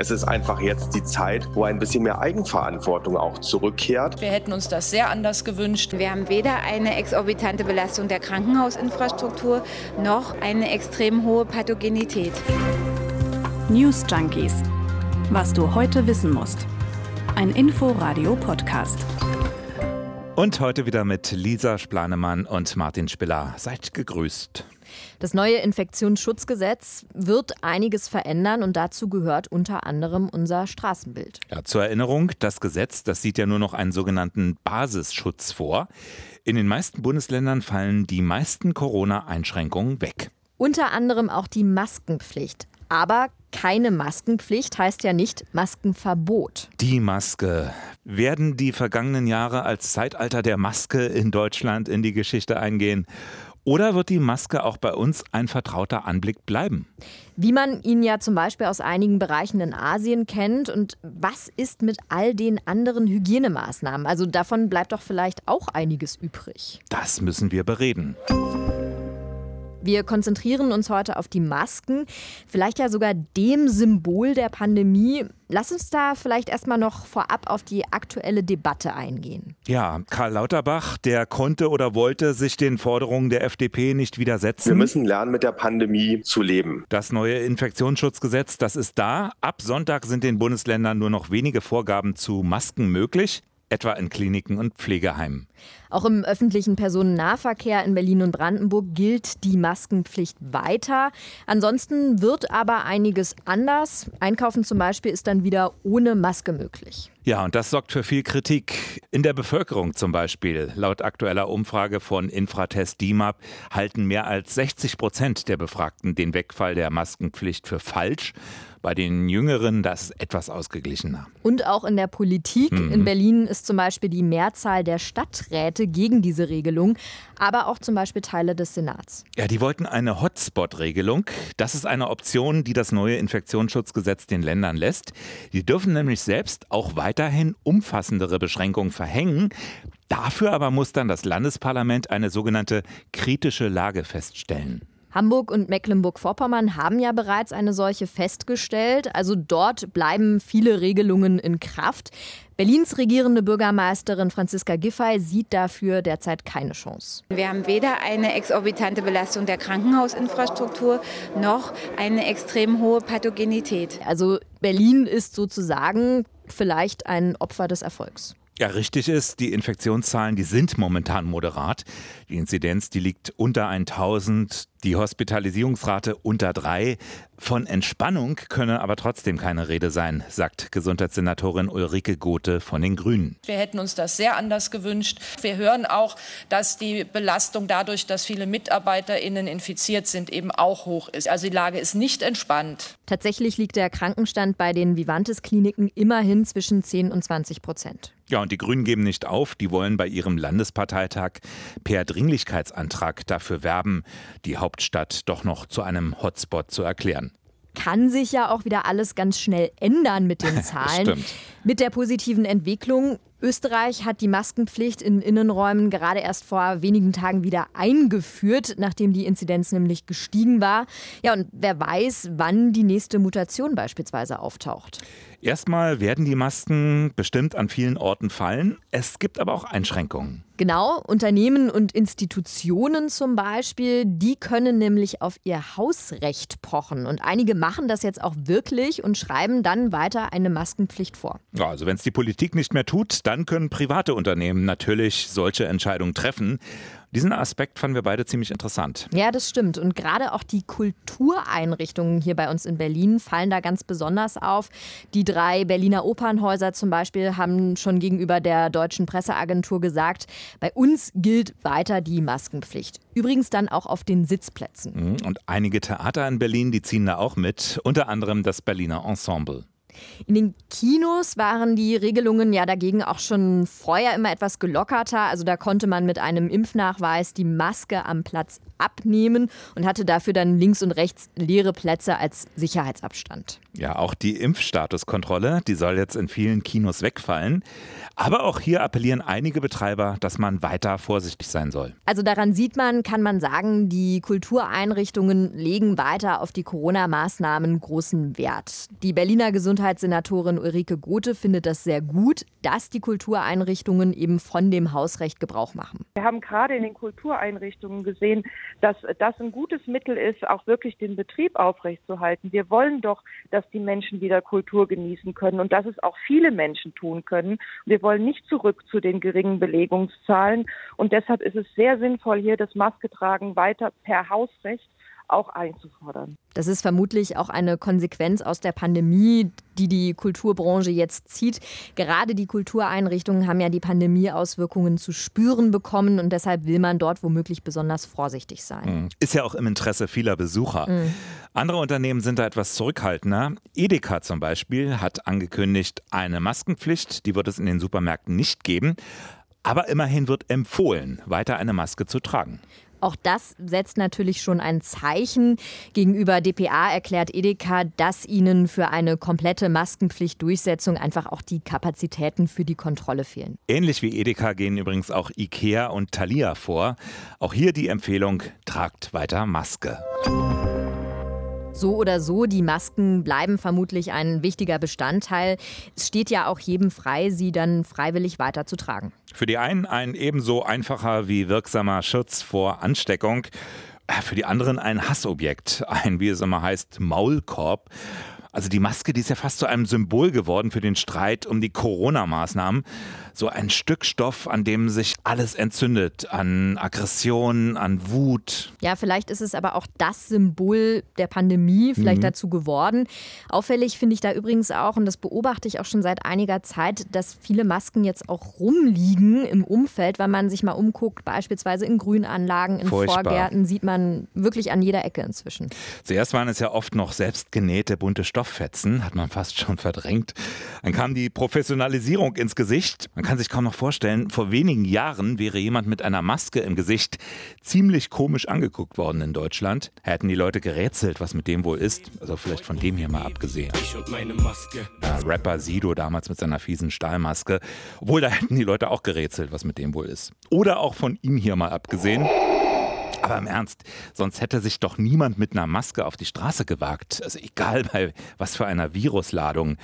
Es ist einfach jetzt die Zeit, wo ein bisschen mehr Eigenverantwortung auch zurückkehrt. Wir hätten uns das sehr anders gewünscht. Wir haben weder eine exorbitante Belastung der Krankenhausinfrastruktur noch eine extrem hohe Pathogenität. News Junkies. Was du heute wissen musst. Ein Info-Radio-Podcast. Und heute wieder mit Lisa Splanemann und Martin Spiller. Seid gegrüßt. Das neue Infektionsschutzgesetz wird einiges verändern und dazu gehört unter anderem unser Straßenbild. Ja, zur Erinnerung, das Gesetz, das sieht ja nur noch einen sogenannten Basisschutz vor. In den meisten Bundesländern fallen die meisten Corona-Einschränkungen weg. Unter anderem auch die Maskenpflicht. Aber keine Maskenpflicht heißt ja nicht Maskenverbot. Die Maske. Werden die vergangenen Jahre als Zeitalter der Maske in Deutschland in die Geschichte eingehen? Oder wird die Maske auch bei uns ein vertrauter Anblick bleiben? Wie man ihn ja zum Beispiel aus einigen Bereichen in Asien kennt. Und was ist mit all den anderen Hygienemaßnahmen? Also davon bleibt doch vielleicht auch einiges übrig. Das müssen wir bereden. Wir konzentrieren uns heute auf die Masken, vielleicht ja sogar dem Symbol der Pandemie. Lass uns da vielleicht erstmal noch vorab auf die aktuelle Debatte eingehen. Ja, Karl Lauterbach, der konnte oder wollte sich den Forderungen der FDP nicht widersetzen. Wir müssen lernen, mit der Pandemie zu leben. Das neue Infektionsschutzgesetz, das ist da. Ab Sonntag sind den Bundesländern nur noch wenige Vorgaben zu Masken möglich etwa in Kliniken und Pflegeheimen. Auch im öffentlichen Personennahverkehr in Berlin und Brandenburg gilt die Maskenpflicht weiter. Ansonsten wird aber einiges anders. Einkaufen zum Beispiel ist dann wieder ohne Maske möglich. Ja, und das sorgt für viel Kritik. In der Bevölkerung zum Beispiel. Laut aktueller Umfrage von Infratest DIMAP halten mehr als 60 Prozent der Befragten den Wegfall der Maskenpflicht für falsch. Bei den Jüngeren das etwas ausgeglichener. Und auch in der Politik. Mhm. In Berlin ist zum Beispiel die Mehrzahl der Stadträte gegen diese Regelung, aber auch zum Beispiel Teile des Senats. Ja, die wollten eine Hotspot-Regelung. Das ist eine Option, die das neue Infektionsschutzgesetz den Ländern lässt. Die dürfen nämlich selbst auch weiterhin umfassendere Beschränkungen verhängen. Dafür aber muss dann das Landesparlament eine sogenannte kritische Lage feststellen. Hamburg und Mecklenburg-Vorpommern haben ja bereits eine solche festgestellt. Also dort bleiben viele Regelungen in Kraft. Berlins regierende Bürgermeisterin Franziska Giffey sieht dafür derzeit keine Chance. Wir haben weder eine exorbitante Belastung der Krankenhausinfrastruktur noch eine extrem hohe Pathogenität. Also Berlin ist sozusagen vielleicht ein Opfer des Erfolgs. Ja, richtig ist, die Infektionszahlen, die sind momentan moderat. Die Inzidenz, die liegt unter 1000, die Hospitalisierungsrate unter drei. Von Entspannung könne aber trotzdem keine Rede sein, sagt Gesundheitssenatorin Ulrike Gothe von den Grünen. Wir hätten uns das sehr anders gewünscht. Wir hören auch, dass die Belastung dadurch, dass viele MitarbeiterInnen infiziert sind, eben auch hoch ist. Also die Lage ist nicht entspannt. Tatsächlich liegt der Krankenstand bei den Vivantes-Kliniken immerhin zwischen 10 und 20 Prozent. Ja, und die Grünen geben nicht auf. Die wollen bei ihrem Landesparteitag per Dringlichkeitsantrag dafür werben, die Hauptstadt doch noch zu einem Hotspot zu erklären kann sich ja auch wieder alles ganz schnell ändern mit den Zahlen. mit der positiven Entwicklung Österreich hat die Maskenpflicht in Innenräumen gerade erst vor wenigen Tagen wieder eingeführt, nachdem die Inzidenz nämlich gestiegen war. Ja, und wer weiß, wann die nächste Mutation beispielsweise auftaucht. Erstmal werden die Masken bestimmt an vielen Orten fallen. Es gibt aber auch Einschränkungen. Genau, Unternehmen und Institutionen zum Beispiel, die können nämlich auf ihr Hausrecht pochen. Und einige machen das jetzt auch wirklich und schreiben dann weiter eine Maskenpflicht vor. Ja, also wenn es die Politik nicht mehr tut, dann können private Unternehmen natürlich solche Entscheidungen treffen. Diesen Aspekt fanden wir beide ziemlich interessant. Ja, das stimmt. Und gerade auch die Kultureinrichtungen hier bei uns in Berlin fallen da ganz besonders auf. Die drei Berliner Opernhäuser zum Beispiel haben schon gegenüber der deutschen Presseagentur gesagt, bei uns gilt weiter die Maskenpflicht. Übrigens dann auch auf den Sitzplätzen. Mhm. Und einige Theater in Berlin, die ziehen da auch mit, unter anderem das Berliner Ensemble. In den Kinos waren die Regelungen ja dagegen auch schon vorher immer etwas gelockerter. Also da konnte man mit einem Impfnachweis die Maske am Platz abnehmen und hatte dafür dann links und rechts leere Plätze als Sicherheitsabstand. Ja, auch die Impfstatuskontrolle, die soll jetzt in vielen Kinos wegfallen. Aber auch hier appellieren einige Betreiber, dass man weiter vorsichtig sein soll. Also daran sieht man, kann man sagen, die Kultureinrichtungen legen weiter auf die Corona-Maßnahmen großen Wert. Die Berliner Gesundheit Gesundheitssenatorin Ulrike Gothe findet das sehr gut, dass die Kultureinrichtungen eben von dem Hausrecht Gebrauch machen. Wir haben gerade in den Kultureinrichtungen gesehen, dass das ein gutes Mittel ist, auch wirklich den Betrieb aufrechtzuerhalten. Wir wollen doch, dass die Menschen wieder Kultur genießen können und dass es auch viele Menschen tun können. Wir wollen nicht zurück zu den geringen Belegungszahlen und deshalb ist es sehr sinnvoll, hier das Masketragen weiter per Hausrecht auch einzufordern. Das ist vermutlich auch eine Konsequenz aus der Pandemie, die die Kulturbranche jetzt zieht. Gerade die Kultureinrichtungen haben ja die Pandemieauswirkungen zu spüren bekommen und deshalb will man dort womöglich besonders vorsichtig sein. Hm. Ist ja auch im Interesse vieler Besucher. Mhm. Andere Unternehmen sind da etwas zurückhaltender. Edeka zum Beispiel hat angekündigt, eine Maskenpflicht, die wird es in den Supermärkten nicht geben. Aber immerhin wird empfohlen, weiter eine Maske zu tragen. Auch das setzt natürlich schon ein Zeichen. Gegenüber dpa erklärt Edeka, dass ihnen für eine komplette Maskenpflichtdurchsetzung einfach auch die Kapazitäten für die Kontrolle fehlen. Ähnlich wie Edeka gehen übrigens auch Ikea und Thalia vor. Auch hier die Empfehlung, tragt weiter Maske. So oder so, die Masken bleiben vermutlich ein wichtiger Bestandteil. Es steht ja auch jedem frei, sie dann freiwillig weiterzutragen. Für die einen ein ebenso einfacher wie wirksamer Schutz vor Ansteckung. Äh, für die anderen ein Hassobjekt, ein, wie es immer heißt, Maulkorb. Also die Maske, die ist ja fast zu einem Symbol geworden für den Streit um die Corona-Maßnahmen so ein Stück Stoff, an dem sich alles entzündet, an Aggression, an Wut. Ja, vielleicht ist es aber auch das Symbol der Pandemie vielleicht mhm. dazu geworden. Auffällig finde ich da übrigens auch, und das beobachte ich auch schon seit einiger Zeit, dass viele Masken jetzt auch rumliegen im Umfeld, weil man sich mal umguckt, beispielsweise in Grünanlagen, in Furchtbar. Vorgärten, sieht man wirklich an jeder Ecke inzwischen. Zuerst waren es ja oft noch selbstgenähte bunte Stofffetzen, hat man fast schon verdrängt. Dann kam die Professionalisierung ins Gesicht. Man kann sich kaum noch vorstellen, vor wenigen Jahren wäre jemand mit einer Maske im Gesicht ziemlich komisch angeguckt worden in Deutschland. Hätten die Leute gerätselt, was mit dem wohl ist. Also vielleicht von dem hier mal abgesehen. Ja, Rapper Sido damals mit seiner fiesen Stahlmaske. Obwohl, da hätten die Leute auch gerätselt, was mit dem wohl ist. Oder auch von ihm hier mal abgesehen. Aber im Ernst, sonst hätte sich doch niemand mit einer Maske auf die Straße gewagt. Also egal bei was für einer Virusladung.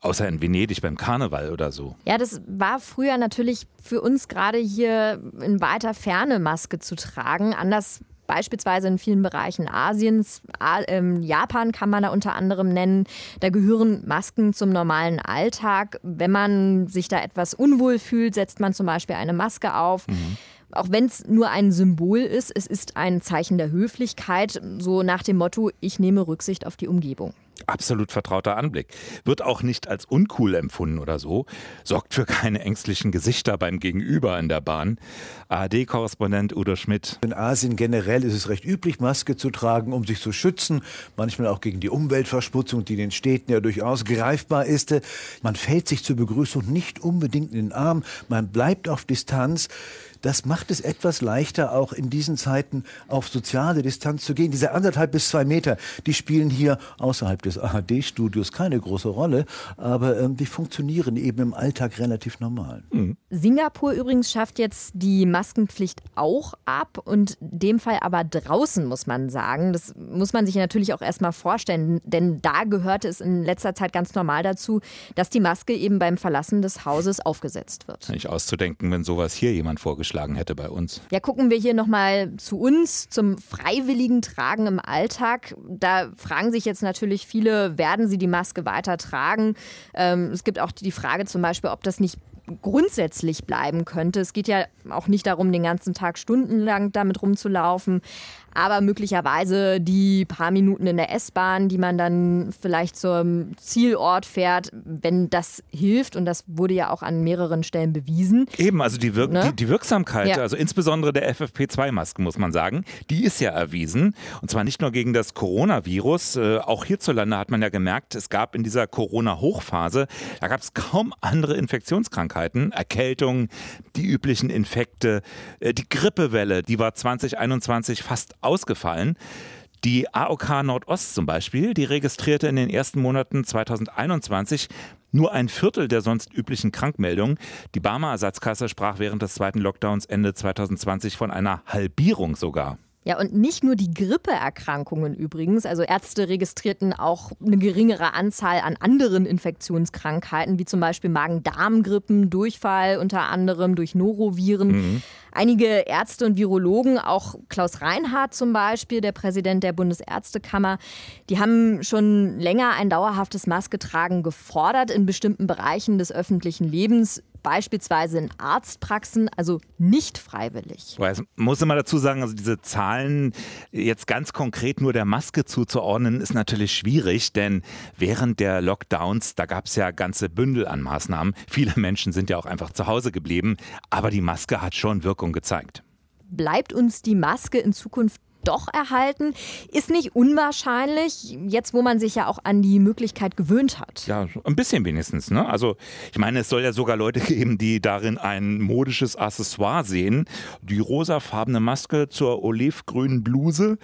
Außer in Venedig beim Karneval oder so. Ja, das war früher natürlich für uns gerade hier in weiter Ferne Maske zu tragen. Anders beispielsweise in vielen Bereichen Asiens. Ähm, Japan kann man da unter anderem nennen. Da gehören Masken zum normalen Alltag. Wenn man sich da etwas unwohl fühlt, setzt man zum Beispiel eine Maske auf. Mhm auch wenn es nur ein Symbol ist, es ist ein Zeichen der Höflichkeit, so nach dem Motto, ich nehme Rücksicht auf die Umgebung. Absolut vertrauter Anblick. Wird auch nicht als uncool empfunden oder so. Sorgt für keine ängstlichen Gesichter beim Gegenüber in der Bahn. ARD-Korrespondent Udo Schmidt. In Asien generell ist es recht üblich, Maske zu tragen, um sich zu schützen. Manchmal auch gegen die Umweltverschmutzung, die in den Städten ja durchaus greifbar ist. Man fällt sich zur Begrüßung nicht unbedingt in den Arm. Man bleibt auf Distanz. Das macht es etwas leichter, auch in diesen Zeiten auf soziale Distanz zu gehen. Diese anderthalb bis zwei Meter, die spielen hier außerhalb des ARD-Studios keine große Rolle, aber ähm, die funktionieren eben im Alltag relativ normal. Mhm. Singapur übrigens schafft jetzt die Maskenpflicht auch ab und in dem Fall aber draußen, muss man sagen. Das muss man sich natürlich auch erstmal vorstellen, denn da gehörte es in letzter Zeit ganz normal dazu, dass die Maske eben beim Verlassen des Hauses aufgesetzt wird. Nicht auszudenken, wenn sowas hier jemand vorgeschlagen zugeschlagen hätte bei uns. Ja, gucken wir hier nochmal zu uns, zum freiwilligen Tragen im Alltag. Da fragen sich jetzt natürlich viele, werden sie die Maske weiter tragen? Ähm, es gibt auch die Frage zum Beispiel, ob das nicht grundsätzlich bleiben könnte. Es geht ja auch nicht darum, den ganzen Tag stundenlang damit rumzulaufen aber möglicherweise die paar Minuten in der S-Bahn, die man dann vielleicht zum Zielort fährt, wenn das hilft und das wurde ja auch an mehreren Stellen bewiesen. Eben, also die, Wirk ne? die, die, Wirksamkeit, ja. also insbesondere der FFP2-Masken, muss man sagen, die ist ja erwiesen und zwar nicht nur gegen das Coronavirus, äh, auch hierzulande hat man ja gemerkt, es gab in dieser Corona-Hochphase, da gab es kaum andere Infektionskrankheiten, Erkältungen, die üblichen Infekte, äh, die Grippewelle, die war 2021 fast ausgefallen. Die AOK Nordost zum Beispiel, die registrierte in den ersten Monaten 2021 nur ein Viertel der sonst üblichen Krankmeldungen. Die Barmer Ersatzkasse sprach während des zweiten Lockdowns Ende 2020 von einer Halbierung sogar. Ja, und nicht nur die Grippeerkrankungen übrigens. Also Ärzte registrierten auch eine geringere Anzahl an anderen Infektionskrankheiten, wie zum Beispiel Magen-Darm-Grippen, Durchfall unter anderem durch Noroviren. Mhm. Einige Ärzte und Virologen, auch Klaus Reinhardt zum Beispiel, der Präsident der Bundesärztekammer, die haben schon länger ein dauerhaftes Masketragen gefordert in bestimmten Bereichen des öffentlichen Lebens beispielsweise in Arztpraxen, also nicht freiwillig. Ich muss immer dazu sagen, also diese Zahlen jetzt ganz konkret nur der Maske zuzuordnen, ist natürlich schwierig, denn während der Lockdowns, da gab es ja ganze Bündel an Maßnahmen. Viele Menschen sind ja auch einfach zu Hause geblieben, aber die Maske hat schon Wirkung gezeigt. Bleibt uns die Maske in Zukunft doch erhalten. Ist nicht unwahrscheinlich, jetzt wo man sich ja auch an die Möglichkeit gewöhnt hat. Ja, ein bisschen wenigstens. Ne? Also ich meine, es soll ja sogar Leute geben, die darin ein modisches Accessoire sehen. Die rosafarbene Maske zur olivgrünen Bluse.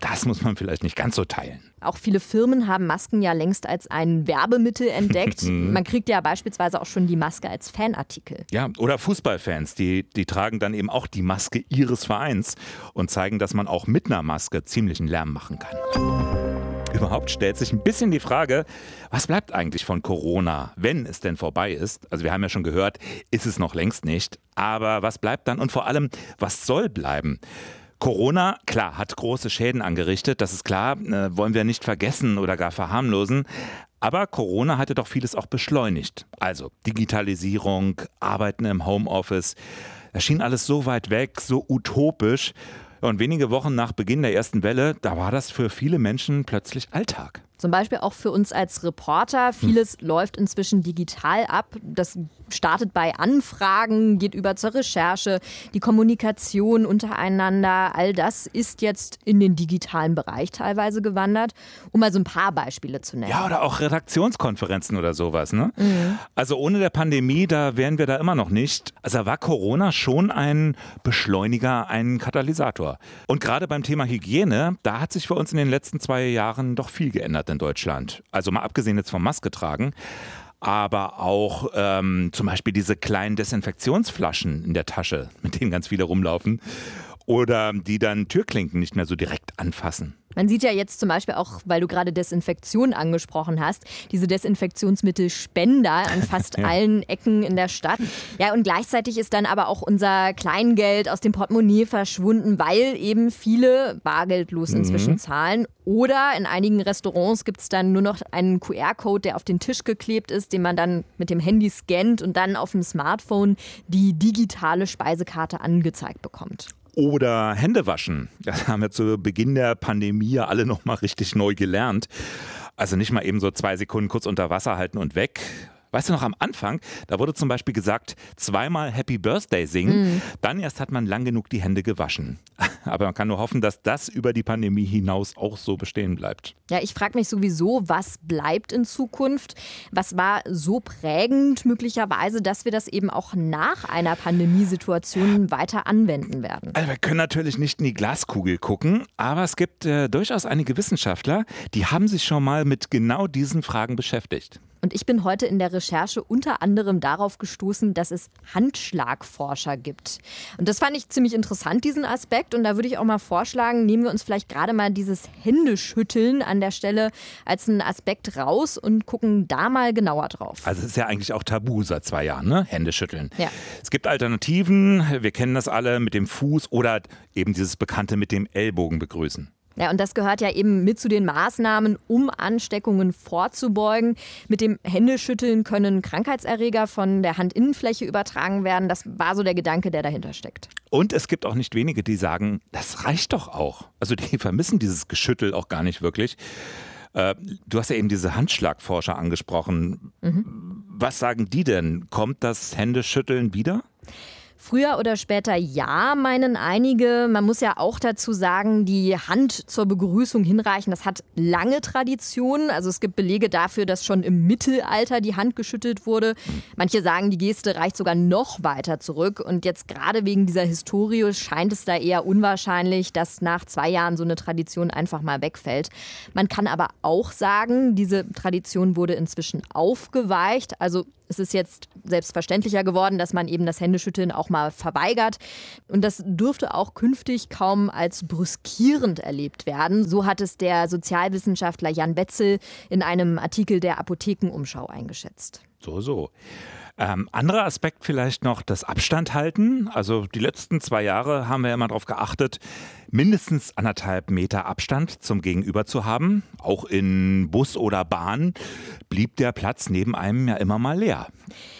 Das muss man vielleicht nicht ganz so teilen. Auch viele Firmen haben Masken ja längst als ein Werbemittel entdeckt. Mhm. Man kriegt ja beispielsweise auch schon die Maske als Fanartikel. Ja, oder Fußballfans, die, die tragen dann eben auch die Maske ihres Vereins und zeigen, dass man auch mit einer Maske ziemlichen Lärm machen kann. Überhaupt stellt sich ein bisschen die Frage, was bleibt eigentlich von Corona, wenn es denn vorbei ist? Also wir haben ja schon gehört, ist es noch längst nicht. Aber was bleibt dann und vor allem, was soll bleiben? Corona, klar, hat große Schäden angerichtet, das ist klar, äh, wollen wir nicht vergessen oder gar verharmlosen. Aber Corona hatte doch vieles auch beschleunigt. Also Digitalisierung, Arbeiten im Homeoffice. Das schien alles so weit weg, so utopisch. Und wenige Wochen nach Beginn der ersten Welle, da war das für viele Menschen plötzlich Alltag. Zum Beispiel auch für uns als Reporter. Vieles hm. läuft inzwischen digital ab. Das startet bei Anfragen, geht über zur Recherche, die Kommunikation untereinander. All das ist jetzt in den digitalen Bereich teilweise gewandert, um mal so ein paar Beispiele zu nennen. Ja, oder auch Redaktionskonferenzen oder sowas. Ne? Mhm. Also ohne der Pandemie, da wären wir da immer noch nicht. Also war Corona schon ein Beschleuniger, ein Katalysator. Und gerade beim Thema Hygiene, da hat sich für uns in den letzten zwei Jahren doch viel geändert hat in Deutschland. Also mal abgesehen jetzt vom Maske tragen aber auch ähm, zum Beispiel diese kleinen Desinfektionsflaschen in der Tasche, mit denen ganz viele rumlaufen, oder die dann Türklinken nicht mehr so direkt anfassen. Man sieht ja jetzt zum Beispiel auch, weil du gerade Desinfektion angesprochen hast, diese Desinfektionsmittelspender an fast ja. allen Ecken in der Stadt. Ja, und gleichzeitig ist dann aber auch unser Kleingeld aus dem Portemonnaie verschwunden, weil eben viele bargeldlos mhm. inzwischen mhm. zahlen. Oder in einigen Restaurants gibt es dann nur noch einen QR-Code, der auf den Tisch geklebt ist, den man dann mit dem Handy scannt und dann auf dem Smartphone die digitale Speisekarte angezeigt bekommt. Oder Hände waschen. Das haben wir zu Beginn der Pandemie alle noch mal richtig neu gelernt. Also nicht mal eben so zwei Sekunden kurz unter Wasser halten und weg. Weißt du noch am Anfang, da wurde zum Beispiel gesagt, zweimal Happy Birthday singen, mm. dann erst hat man lang genug die Hände gewaschen. Aber man kann nur hoffen, dass das über die Pandemie hinaus auch so bestehen bleibt. Ja, ich frage mich sowieso, was bleibt in Zukunft? Was war so prägend möglicherweise, dass wir das eben auch nach einer Pandemiesituation weiter anwenden werden? Also wir können natürlich nicht in die Glaskugel gucken, aber es gibt äh, durchaus einige Wissenschaftler, die haben sich schon mal mit genau diesen Fragen beschäftigt. Und ich bin heute in der Recherche unter anderem darauf gestoßen, dass es Handschlagforscher gibt. Und das fand ich ziemlich interessant, diesen Aspekt. Und da würde ich auch mal vorschlagen, nehmen wir uns vielleicht gerade mal dieses Händeschütteln an der Stelle als einen Aspekt raus und gucken da mal genauer drauf. Also es ist ja eigentlich auch tabu seit zwei Jahren, ne? Händeschütteln. Ja. Es gibt Alternativen, wir kennen das alle mit dem Fuß oder eben dieses Bekannte mit dem Ellbogen begrüßen. Ja, und das gehört ja eben mit zu den Maßnahmen, um Ansteckungen vorzubeugen. Mit dem Händeschütteln können Krankheitserreger von der Handinnenfläche übertragen werden. Das war so der Gedanke, der dahinter steckt. Und es gibt auch nicht wenige, die sagen, das reicht doch auch. Also die vermissen dieses Geschüttel auch gar nicht wirklich. Äh, du hast ja eben diese Handschlagforscher angesprochen. Mhm. Was sagen die denn? Kommt das Händeschütteln wieder? Früher oder später ja, meinen einige. Man muss ja auch dazu sagen, die Hand zur Begrüßung hinreichen, das hat lange Tradition. Also es gibt Belege dafür, dass schon im Mittelalter die Hand geschüttelt wurde. Manche sagen, die Geste reicht sogar noch weiter zurück. Und jetzt gerade wegen dieser Historie scheint es da eher unwahrscheinlich, dass nach zwei Jahren so eine Tradition einfach mal wegfällt. Man kann aber auch sagen, diese Tradition wurde inzwischen aufgeweicht. Also es ist jetzt selbstverständlicher geworden, dass man eben das Händeschütteln auch mal verweigert. Und das dürfte auch künftig kaum als brüskierend erlebt werden. So hat es der Sozialwissenschaftler Jan Wetzel in einem Artikel der Apothekenumschau eingeschätzt. So, so. Ähm, anderer Aspekt vielleicht noch das Abstand halten. Also die letzten zwei Jahre haben wir immer darauf geachtet, mindestens anderthalb Meter Abstand zum Gegenüber zu haben. Auch in Bus oder Bahn blieb der Platz neben einem ja immer mal leer.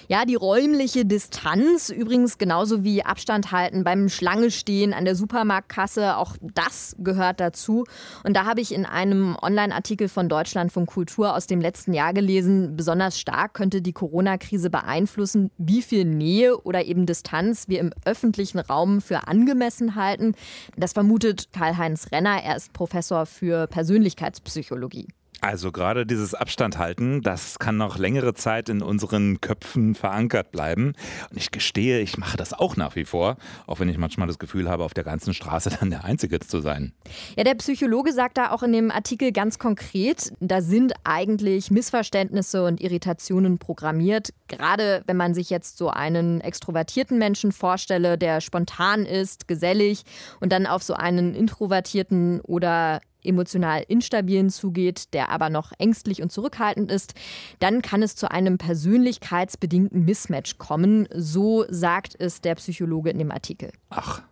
Ja, die räumliche Distanz, übrigens genauso wie Abstand halten beim Schlange stehen an der Supermarktkasse, auch das gehört dazu. Und da habe ich in einem Online-Artikel von Deutschlandfunk Kultur aus dem letzten Jahr gelesen, besonders stark könnte die Corona-Krise beeinflussen, wie viel Nähe oder eben Distanz wir im öffentlichen Raum für angemessen halten. Das vermutet Karl-Heinz Renner. Er ist Professor für Persönlichkeitspsychologie. Also gerade dieses Abstand halten, das kann noch längere Zeit in unseren Köpfen verankert bleiben. Und ich gestehe, ich mache das auch nach wie vor, auch wenn ich manchmal das Gefühl habe, auf der ganzen Straße dann der Einzige zu sein. Ja, der Psychologe sagt da auch in dem Artikel ganz konkret, da sind eigentlich Missverständnisse und Irritationen programmiert. Gerade wenn man sich jetzt so einen extrovertierten Menschen vorstelle, der spontan ist, gesellig und dann auf so einen introvertierten oder emotional instabilen zugeht, der aber noch ängstlich und zurückhaltend ist, dann kann es zu einem persönlichkeitsbedingten Mismatch kommen. So sagt es der Psychologe in dem Artikel. Ach.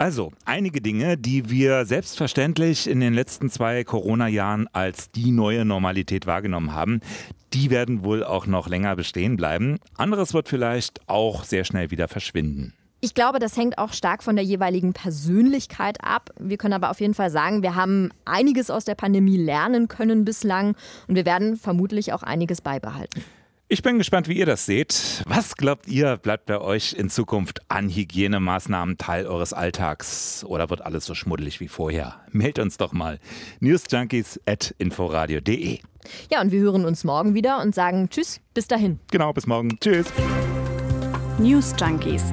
Also, einige Dinge, die wir selbstverständlich in den letzten zwei Corona-Jahren als die neue Normalität wahrgenommen haben, die werden wohl auch noch länger bestehen bleiben. Anderes wird vielleicht auch sehr schnell wieder verschwinden. Ich glaube, das hängt auch stark von der jeweiligen Persönlichkeit ab. Wir können aber auf jeden Fall sagen, wir haben einiges aus der Pandemie lernen können bislang und wir werden vermutlich auch einiges beibehalten. Ich bin gespannt, wie ihr das seht. Was glaubt ihr, bleibt bei euch in Zukunft an Hygienemaßnahmen Teil eures Alltags oder wird alles so schmuddelig wie vorher? Meldet uns doch mal. Newsjunkies at inforadio.de. Ja, und wir hören uns morgen wieder und sagen Tschüss, bis dahin. Genau, bis morgen. Tschüss. News Junkies